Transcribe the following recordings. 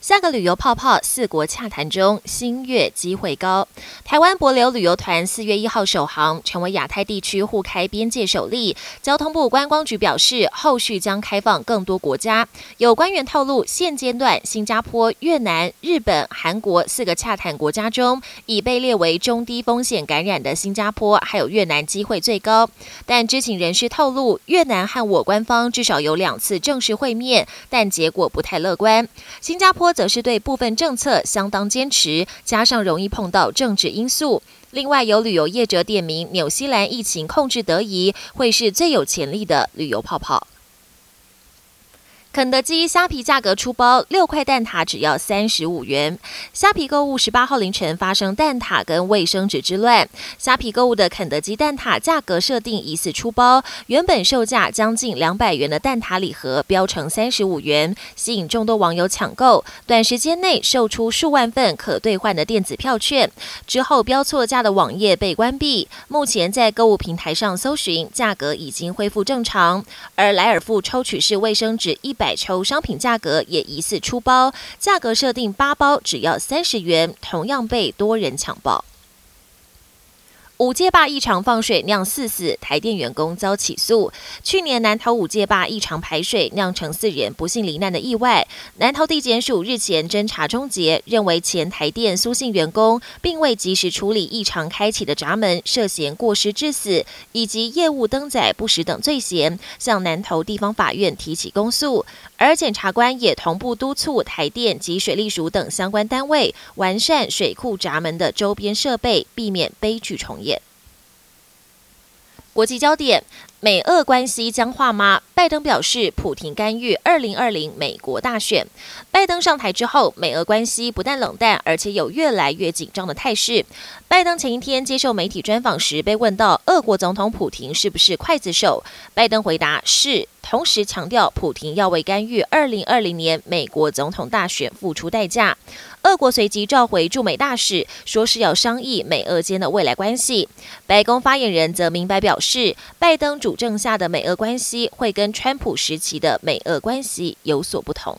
下个旅游泡泡，四国洽谈中，新月机会高。台湾博流旅游团四月一号首航，成为亚太地区互开边界首例。交通部观光局表示，后续将开放更多国家。有官员透露，现阶段新加坡、越南、日本、韩国四个洽谈国家中，已被列为中低风险感染的新加坡还有越南机会最高。但知情人士透露，越南和我官方至少有两次正式会面，但结果不太乐观。新加坡。则是对部分政策相当坚持，加上容易碰到政治因素。另外，有旅游业者点名，纽西兰疫情控制得宜，会是最有潜力的旅游泡泡。肯德基虾皮价格出包，六块蛋挞只要三十五元。虾皮购物十八号凌晨发生蛋挞跟卫生纸之乱，虾皮购物的肯德基蛋挞价格设定疑似出包，原本售价将近两百元的蛋挞礼盒标成三十五元，吸引众多网友抢购，短时间内售出数万份可兑换的电子票券。之后标错价的网页被关闭，目前在购物平台上搜寻，价格已经恢复正常。而莱尔富抽取式卫生纸一百。百抽商品价格也疑似出包，价格设定八包只要三十元，同样被多人抢爆。五界坝异常放水酿四死，台电员工遭起诉。去年南投五界坝异常排水酿成四人不幸罹难的意外，南投地检署日前侦查终结，认为前台电苏姓员工并未及时处理异常开启的闸门，涉嫌过失致死以及业务登载不实等罪嫌，向南投地方法院提起公诉。而检察官也同步督促台电及水利署等相关单位完善水库闸门的周边设备，避免悲剧重演。国际焦点。美俄关系僵化吗？拜登表示，普廷干预二零二零美国大选。拜登上台之后，美俄关系不但冷淡，而且有越来越紧张的态势。拜登前一天接受媒体专访时，被问到俄国总统普廷是不是刽子手，拜登回答是，同时强调普廷要为干预二零二零年美国总统大选付出代价。俄国随即召回驻美大使，说是要商议美俄间的未来关系。白宫发言人则明白表示，拜登主政下的美俄关系会跟川普时期的美俄关系有所不同。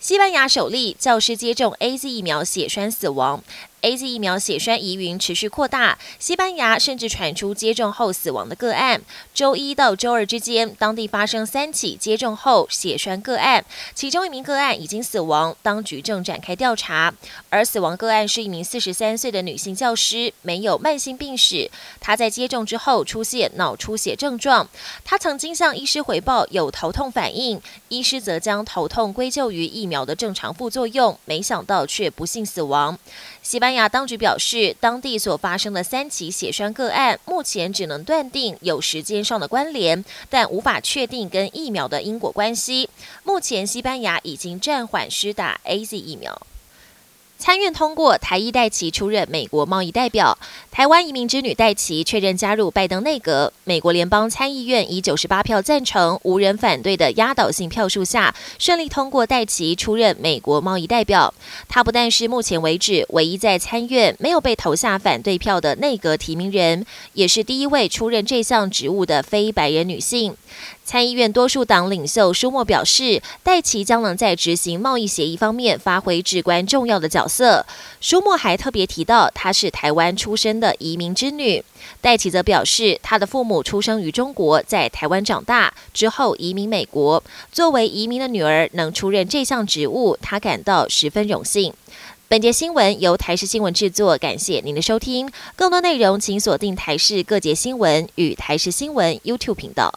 西班牙首例教师接种 A Z 疫苗血栓死亡。A Z 疫苗血栓疑云持续扩大，西班牙甚至传出接种后死亡的个案。周一到周二之间，当地发生三起接种后血栓个案，其中一名个案已经死亡，当局正展开调查。而死亡个案是一名四十三岁的女性教师，没有慢性病史。她在接种之后出现脑出血症状，她曾经向医师回报有头痛反应，医师则将头痛归咎于疫苗的正常副作用，没想到却不幸死亡。西班西班牙当局表示，当地所发生的三起血栓个案，目前只能断定有时间上的关联，但无法确定跟疫苗的因果关系。目前，西班牙已经暂缓施打 A Z 疫苗。参院通过台裔戴奇出任美国贸易代表，台湾移民之女戴奇确认加入拜登内阁。美国联邦参议院以九十八票赞成、无人反对的压倒性票数下，顺利通过戴奇出任美国贸易代表。她不但是目前为止唯一在参院没有被投下反对票的内阁提名人，也是第一位出任这项职务的非白人女性。参议院多数党领袖舒默表示，戴奇将能在执行贸易协议方面发挥至关重要的角色。舒默还特别提到，她是台湾出生的移民之女。戴奇则表示，她的父母出生于中国，在台湾长大之后移民美国。作为移民的女儿，能出任这项职务，她感到十分荣幸。本节新闻由台视新闻制作，感谢您的收听。更多内容请锁定台视各节新闻与台视新闻 YouTube 频道。